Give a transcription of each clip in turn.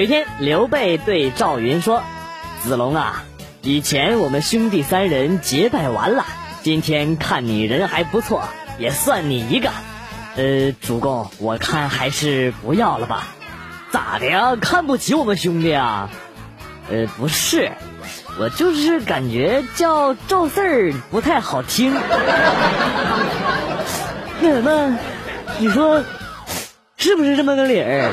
有一天，刘备对赵云说：“子龙啊，以前我们兄弟三人结拜完了，今天看你人还不错，也算你一个。呃，主公，我看还是不要了吧。咋的呀？看不起我们兄弟啊？呃，不是，我就是感觉叫赵四儿不太好听。那什么，你说是不是这么个理儿？”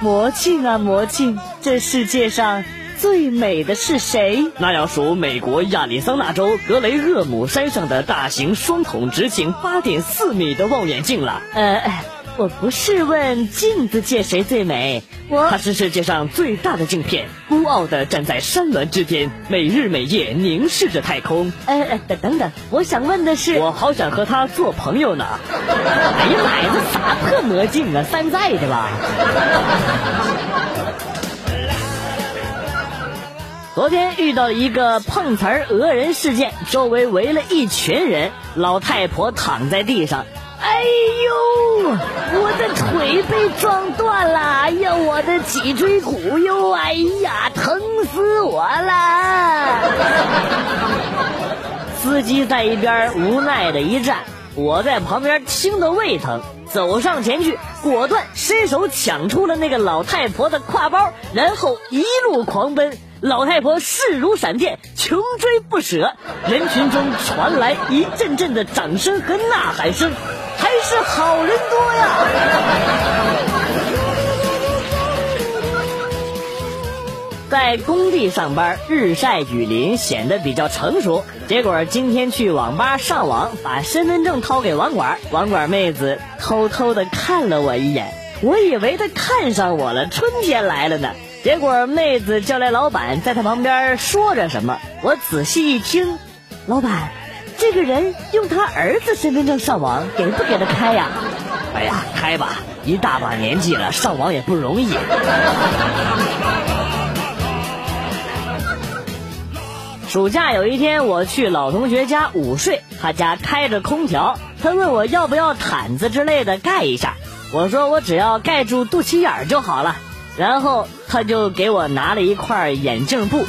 魔镜啊魔镜，这世界上最美的是谁？那要数美国亚利桑那州格雷厄姆山上的大型双筒直径八点四米的望远镜了。呃，我不是问镜子界谁最美，我它是世界上最大的镜片，孤傲的站在山峦之间，每日每夜凝视着太空。呃，等等等，我想问的是，我好想和他做朋友呢。哎呀妈呀，这啥破魔镜啊，山寨的吧？昨天遇到了一个碰瓷儿讹人事件，周围围了一群人，老太婆躺在地上。哎呦，我的腿被撞断了！哎呀，我的脊椎骨哟！哎呀，疼死我了！司机在一边无奈的一站，我在旁边听得胃疼，走上前去，果断伸手抢出了那个老太婆的挎包，然后一路狂奔。老太婆势如闪电，穷追不舍，人群中传来一阵阵的掌声和呐喊声。是好人多呀！在工地上班，日晒雨淋，显得比较成熟。结果今天去网吧上网，把身份证掏给网管，网管妹子偷偷的看了我一眼，我以为她看上我了，春天来了呢。结果妹子叫来老板，在她旁边说着什么，我仔细一听，老板。这个人用他儿子身份证上网，给不给他开呀？哎呀，开吧，一大把年纪了，上网也不容易。暑假有一天，我去老同学家午睡，他家开着空调，他问我要不要毯子之类的盖一下，我说我只要盖住肚脐眼就好了，然后他就给我拿了一块眼镜布。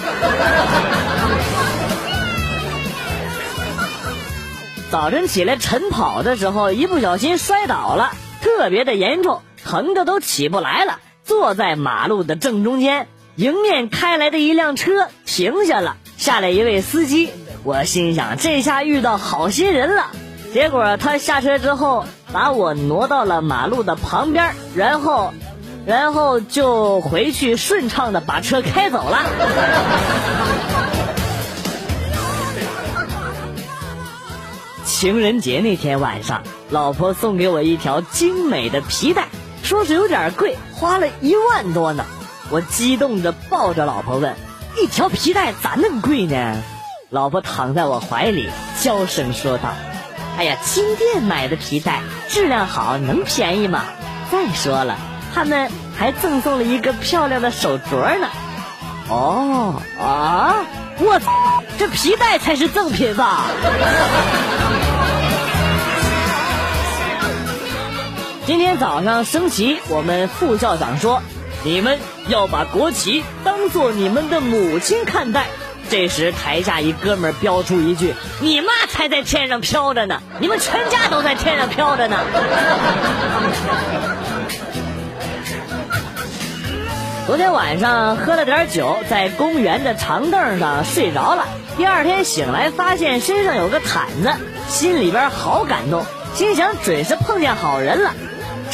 早晨起来晨跑的时候，一不小心摔倒了，特别的严重，疼的都起不来了。坐在马路的正中间，迎面开来的一辆车停下了，下来一位司机。我心想，这下遇到好心人了。结果他下车之后，把我挪到了马路的旁边，然后，然后就回去顺畅的把车开走了。情人节那天晚上，老婆送给我一条精美的皮带，说是有点贵，花了一万多呢。我激动的抱着老婆问：“一条皮带咋那么贵呢？”老婆躺在我怀里，娇声说道：“哎呀，金店买的皮带质量好，能便宜吗？再说了，他们还赠送了一个漂亮的手镯呢。”哦啊！我，这皮带才是赠品吧？今天早上升旗，我们副校长说：“你们要把国旗当做你们的母亲看待。”这时台下一哥们儿飙出一句：“你妈才在天上飘着呢，你们全家都在天上飘着呢。”昨天晚上喝了点酒，在公园的长凳上睡着了。第二天醒来，发现身上有个毯子，心里边好感动，心想准是碰见好人了。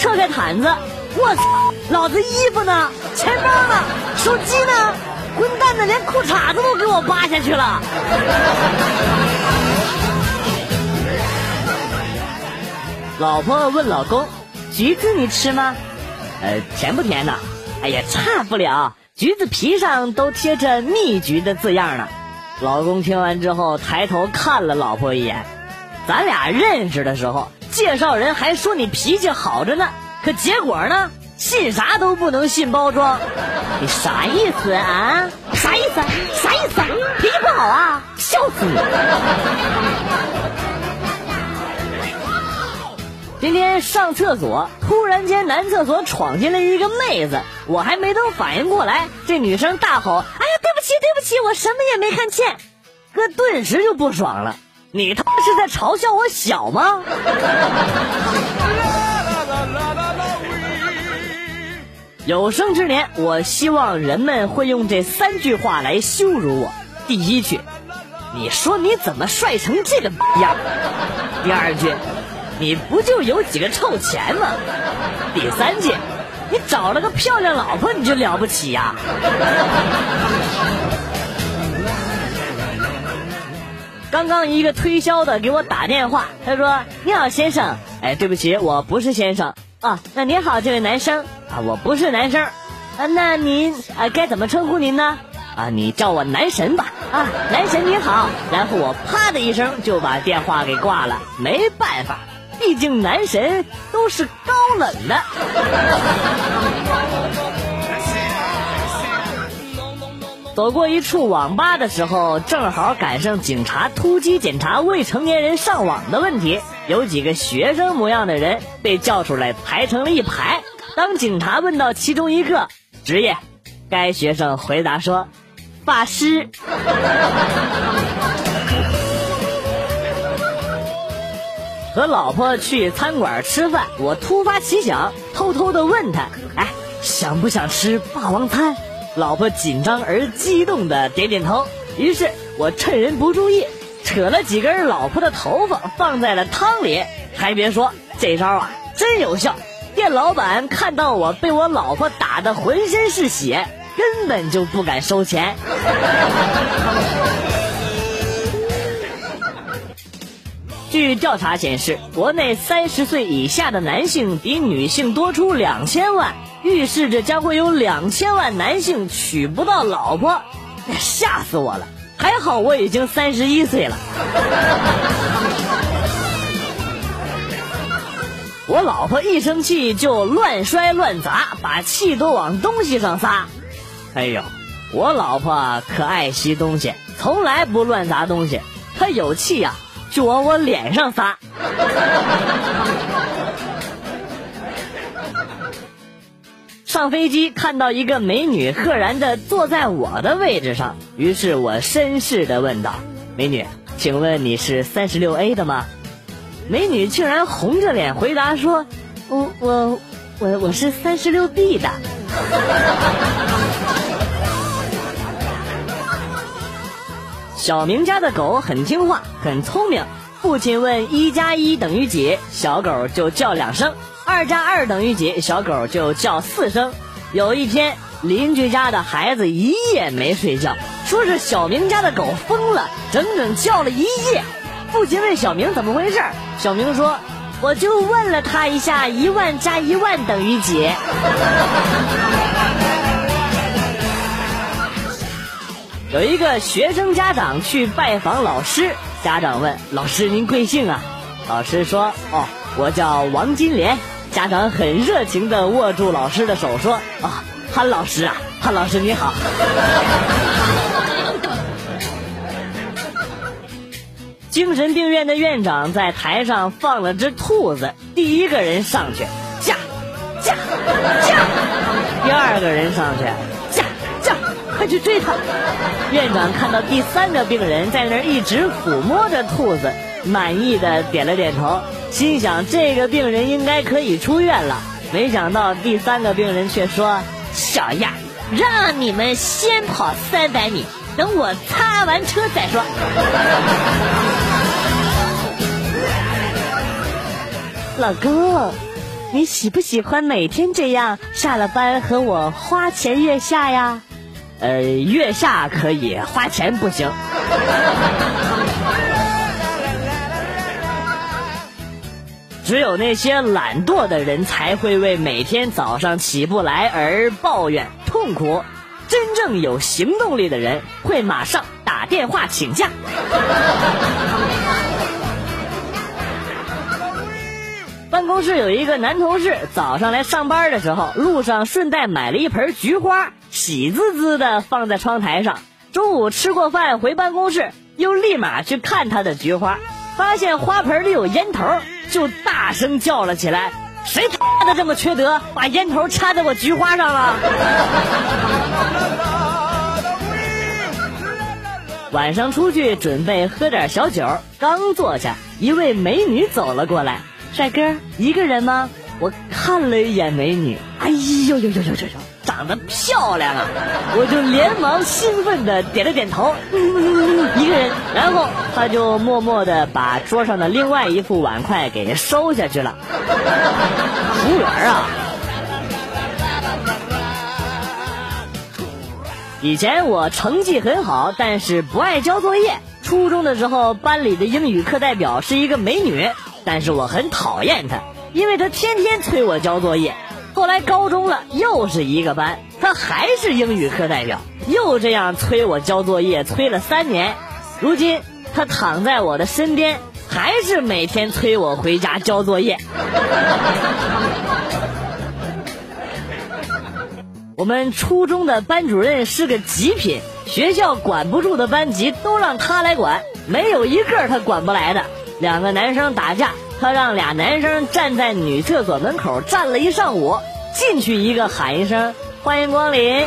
撤开毯子，我操！老子衣服呢？钱包呢？手机呢？混蛋的，连裤衩子都给我扒下去了！老婆问老公：“橘子你吃吗？呃，甜不甜呢？哎呀，差不了，橘子皮上都贴着蜜橘的字样呢。”老公听完之后，抬头看了老婆一眼：“咱俩认识的时候。”介绍人还说你脾气好着呢，可结果呢？信啥都不能信包装，你啥意思啊？啥意思？啥意思？脾气不好啊？笑死你！今天上厕所，突然间男厕所闯进来一个妹子，我还没等反应过来，这女生大吼：“哎呀，对不起，对不起，我什么也没看见。”哥顿时就不爽了，你他妈是在嘲笑我小吗？有生之年，我希望人们会用这三句话来羞辱我。第一句，你说你怎么帅成这个样？第二句。你不就有几个臭钱吗？第三句，你找了个漂亮老婆，你就了不起呀？刚刚一个推销的给我打电话，他说：“你好，先生。”哎，对不起，我不是先生啊。那您好，这位男生啊，我不是男生啊。那您啊，该怎么称呼您呢？啊，你叫我男神吧。啊，男神你好。然后我啪的一声就把电话给挂了，没办法。毕竟男神都是高冷的。走过一处网吧的时候，正好赶上警察突击检查未成年人上网的问题，有几个学生模样的人被叫出来排成了一排。当警察问到其中一个职业，该学生回答说：“法师。”和老婆去餐馆吃饭，我突发奇想，偷偷的问他：“哎，想不想吃霸王餐？”老婆紧张而激动的点点头。于是我趁人不注意，扯了几根老婆的头发放在了汤里。还别说，这招啊真有效。店老板看到我被我老婆打得浑身是血，根本就不敢收钱。据调查显示，国内三十岁以下的男性比女性多出两千万，预示着将会有两千万男性娶不到老婆，吓死我了！还好我已经三十一岁了。我老婆一生气就乱摔乱砸，把气都往东西上撒。哎呦，我老婆可爱惜东西，从来不乱砸东西。她有气呀。就往我脸上撒。上飞机看到一个美女赫然的坐在我的位置上，于是我绅士的问道：“美女，请问你是三十六 A 的吗？”美女竟然红着脸回答说：“我我我我是三十六 B 的。”小明家的狗很听话，很聪明。父亲问一加一等于几，小狗就叫两声；二加二等于几，小狗就叫四声。有一天，邻居家的孩子一夜没睡觉，说是小明家的狗疯了，整整叫了一夜。父亲问小明怎么回事，小明说：“我就问了他一下，一万加一万等于几。”有一个学生家长去拜访老师，家长问老师：“您贵姓啊？”老师说：“哦，我叫王金莲。”家长很热情地握住老师的手说：“啊，潘老师啊，潘老师你好。”精神病院的院长在台上放了只兔子，第一个人上去驾驾驾，第二个人上去驾驾。快去追他！院长看到第三个病人在那儿一直抚摸着兔子，满意的点了点头，心想这个病人应该可以出院了。没想到第三个病人却说：“小样，让你们先跑三百米，等我擦完车再说。”老公，你喜不喜欢每天这样下了班和我花前月下呀？呃，月下可以，花钱不行。只有那些懒惰的人才会为每天早上起不来而抱怨痛苦，真正有行动力的人会马上打电话请假。办公室有一个男同事，早上来上班的时候，路上顺带买了一盆菊花，喜滋滋的放在窗台上。中午吃过饭回办公室，又立马去看他的菊花，发现花盆里有烟头，就大声叫了起来：“谁他妈的这么缺德，把烟头插在我菊花上了？” 晚上出去准备喝点小酒，刚坐下，一位美女走了过来。帅哥，一个人吗？我看了一眼美女，哎呦呦呦呦呦呦，长得漂亮啊！我就连忙兴奋的点了点头，一个人。然后他就默默的把桌上的另外一副碗筷给收下去了。服务员啊！以前我成绩很好，但是不爱交作业。初中的时候，班里的英语课代表是一个美女。但是我很讨厌他，因为他天天催我交作业。后来高中了，又是一个班，他还是英语课代表，又这样催我交作业，催了三年。如今他躺在我的身边，还是每天催我回家交作业。我们初中的班主任是个极品，学校管不住的班级都让他来管，没有一个他管不来的。两个男生打架，他让俩男生站在女厕所门口站了一上午，进去一个喊一声欢迎光临。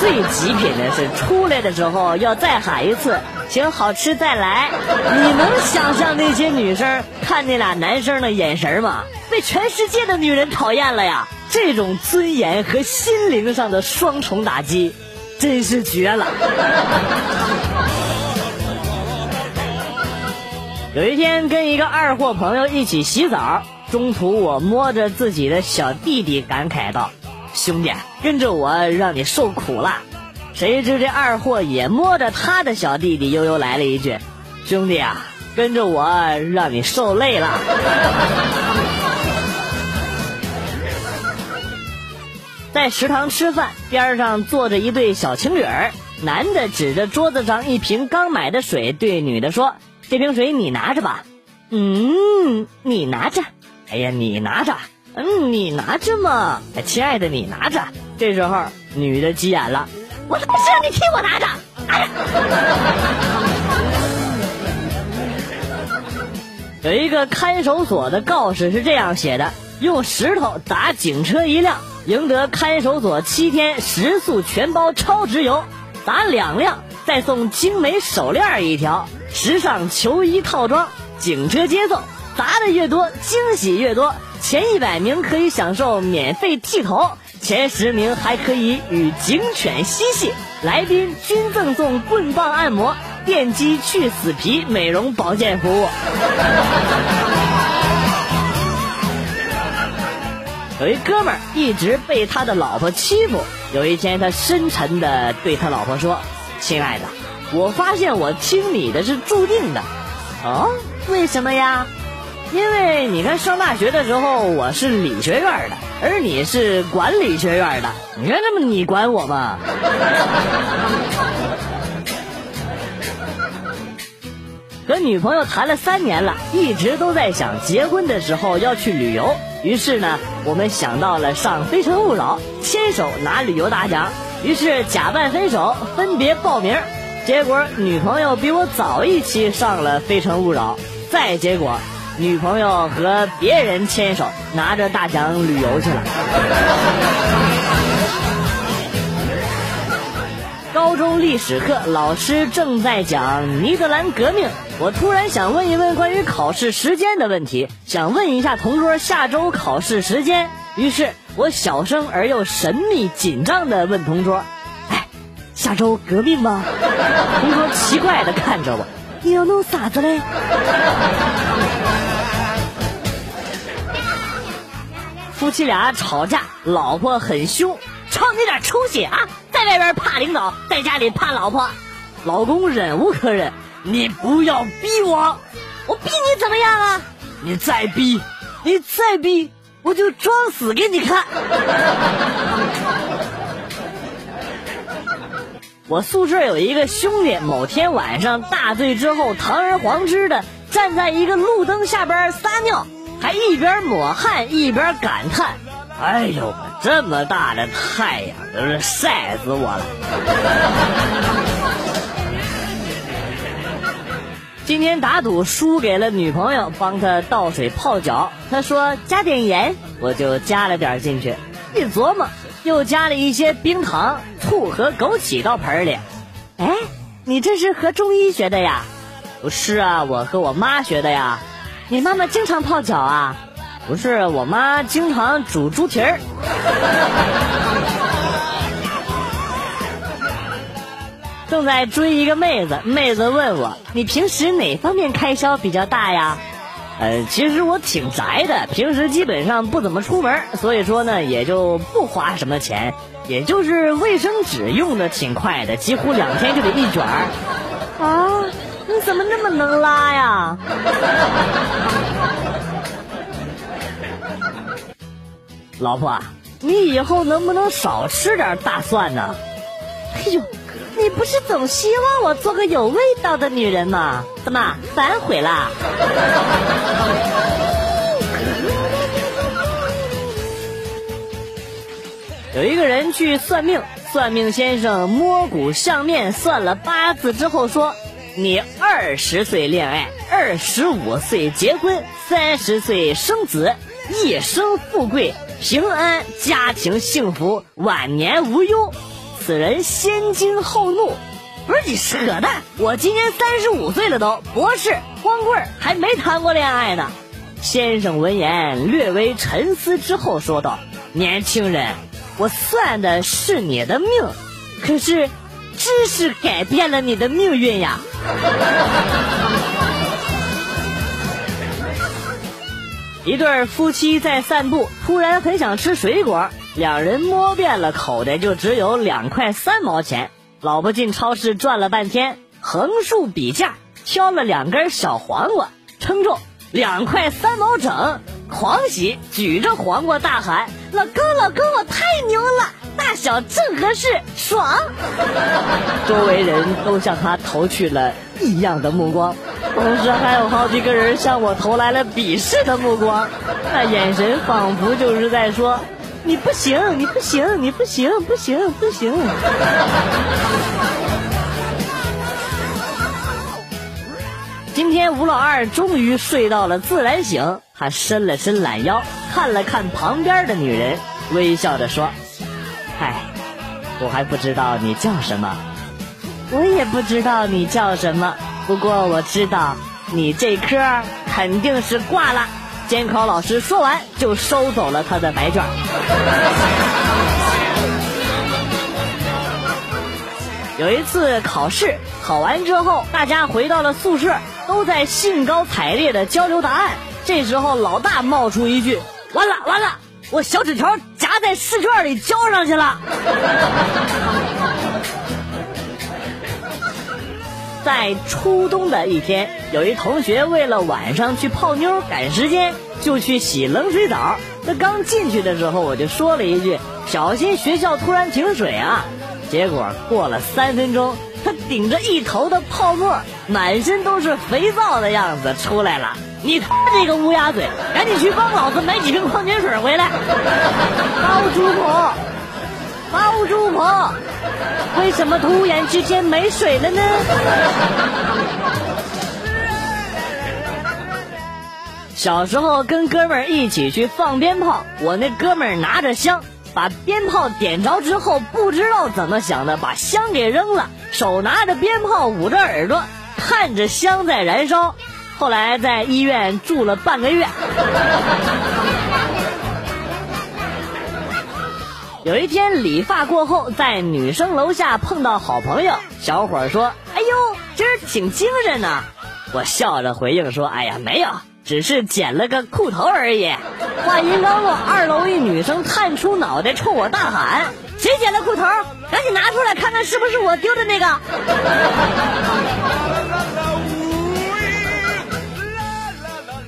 最极品的是出来的时候要再喊一次，请好吃再来。你能想象那些女生看那俩男生的眼神吗？被全世界的女人讨厌了呀！这种尊严和心灵上的双重打击，真是绝了。有一天跟一个二货朋友一起洗澡，中途我摸着自己的小弟弟感慨道：“兄弟，跟着我让你受苦了。”谁知这二货也摸着他的小弟弟，悠悠来了一句：“兄弟啊，跟着我让你受累了。”在食堂吃饭，边上坐着一对小情侣儿，男的指着桌子上一瓶刚买的水，对女的说。这瓶水你拿着吧，嗯，你拿着，哎呀，你拿着，嗯，你拿着嘛，亲爱的，你拿着。这时候女的急眼了，我他妈是让你替我拿着，哎呀！有一个看守所的告示是这样写的：用石头砸警车一辆，赢得看守所七天食宿全包超值游；砸两辆，再送精美手链一条。时尚球衣套装，警车接送，砸的越多，惊喜越多。前一百名可以享受免费剃头，前十名还可以与警犬嬉戏，来宾均赠送棍棒按摩、电击去死皮、美容保健服务。有一哥们一直被他的老婆欺负，有一天他深沉的对他老婆说：“亲爱的。”我发现我听你的是注定的，哦，为什么呀？因为你看上大学的时候我是理学院的，而你是管理学院的，你看那么你管我吗？和女朋友谈了三年了，一直都在想结婚的时候要去旅游，于是呢，我们想到了上《非诚勿扰》，牵手拿旅游大奖，于是假扮分手，分别报名。结果女朋友比我早一期上了《非诚勿扰》，再结果女朋友和别人牵手拿着大奖旅游去了。高中历史课老师正在讲尼德兰革命，我突然想问一问关于考试时间的问题，想问一下同桌下周考试时间。于是我小声而又神秘紧张的问同桌。哎下周革命吗？同桌奇怪的看着我，你要弄啥子嘞？夫妻俩吵架，老婆很凶，瞅你点出息啊！在外边怕领导，在家里怕老婆。老公忍无可忍，你不要逼我，我逼你怎么样啊？你再逼，你再逼，我就装死给你看。我宿舍有一个兄弟，某天晚上大醉之后，堂而皇之的站在一个路灯下边撒尿，还一边抹汗一边感叹：“哎呦，这么大的太阳，都是晒死我了。”今天打赌输给了女朋友，帮他倒水泡脚。他说加点盐，我就加了点进去。一琢磨，又加了一些冰糖、醋和枸杞到盆里。哎，你这是和中医学的呀？不是啊，我和我妈学的呀。你妈妈经常泡脚啊？不是，我妈经常煮猪蹄儿。正在追一个妹子，妹子问我：“你平时哪方面开销比较大呀？”呃，其实我挺宅的，平时基本上不怎么出门，所以说呢，也就不花什么钱，也就是卫生纸用的挺快的，几乎两天就得一卷儿。啊，你怎么那么能拉呀？老婆，你以后能不能少吃点大蒜呢？哎呦！你不是总希望我做个有味道的女人吗？怎么反悔了？有一个人去算命，算命先生摸骨相面算了八字之后说：“你二十岁恋爱，二十五岁结婚，三十岁生子，一生富贵平安，家庭幸福，晚年无忧。”此人先惊后怒，不是你扯淡！我今年三十五岁了，都博士光棍，还没谈过恋爱呢。先生闻言略微沉思之后说道：“年轻人，我算的是你的命，可是知识改变了你的命运呀。”一对夫妻在散步，突然很想吃水果。两人摸遍了口袋，就只有两块三毛钱。老婆进超市转了半天，横竖比价，挑了两根小黄瓜，称重两块三毛整，狂喜，举着黄瓜大喊：“老公，老公，我太牛了，大小正合适，爽！” 周围人都向他投去了异样的目光。同时还有好几个人向我投来了鄙视的目光，那眼神仿佛就是在说：“你不行，你不行，你不行，不行，不行。”今天吴老二终于睡到了自然醒，他伸了伸懒腰，看了看旁边的女人，微笑着说：“嗨，我还不知道你叫什么，我也不知道你叫什么。”不过我知道，你这科肯定是挂了。监考老师说完，就收走了他的白卷。有一次考试考完之后，大家回到了宿舍，都在兴高采烈的交流答案。这时候，老大冒出一句：“完了完了，我小纸条他在试卷里交上去了。”在初冬的一天，有一同学为了晚上去泡妞赶时间，就去洗冷水澡。他刚进去的时候，我就说了一句：“小心学校突然停水啊！”结果过了三分钟，他顶着一头的泡沫，满身都是肥皂的样子出来了。你看这个乌鸦嘴，赶紧去帮老子买几瓶矿泉水回来！包租婆，包租婆。为什么突然之间没水了呢？小时候跟哥们一起去放鞭炮，我那哥们拿着香，把鞭炮点着之后，不知道怎么想的，把香给扔了，手拿着鞭炮捂着耳朵，看着香在燃烧。后来在医院住了半个月。有一天理发过后，在女生楼下碰到好朋友，小伙说：“哎呦，今儿挺精神呢。”我笑着回应说：“哎呀，没有，只是剪了个裤头而已。”话音刚落，二楼一女生探出脑袋冲我大喊：“谁剪的裤头？赶紧拿出来看看是不是我丢的那个！”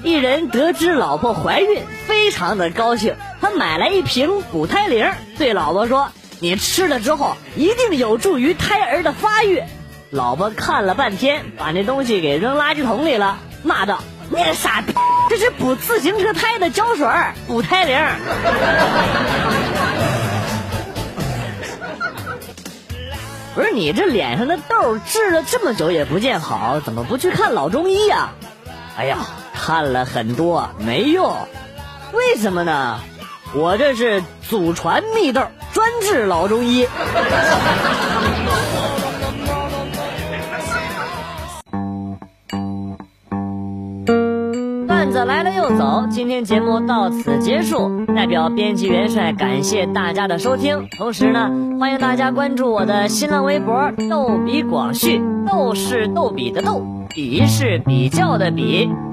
一人得知老婆怀孕，非常的高兴。他买来一瓶补胎灵，对老婆说：“你吃了之后，一定有助于胎儿的发育。”老婆看了半天，把那东西给扔垃圾桶里了，骂道：“你个傻逼，这是补自行车胎的胶水，补胎灵。” 不是你这脸上的痘治了这么久也不见好，怎么不去看老中医呀？哎呀，看了很多没用，为什么呢？我这是祖传秘豆，专治老中医。段子来了又走，今天节目到此结束。代表编辑元帅感谢大家的收听，同时呢，欢迎大家关注我的新浪微博“逗比广旭”，逗是逗比的逗，比是比较的比。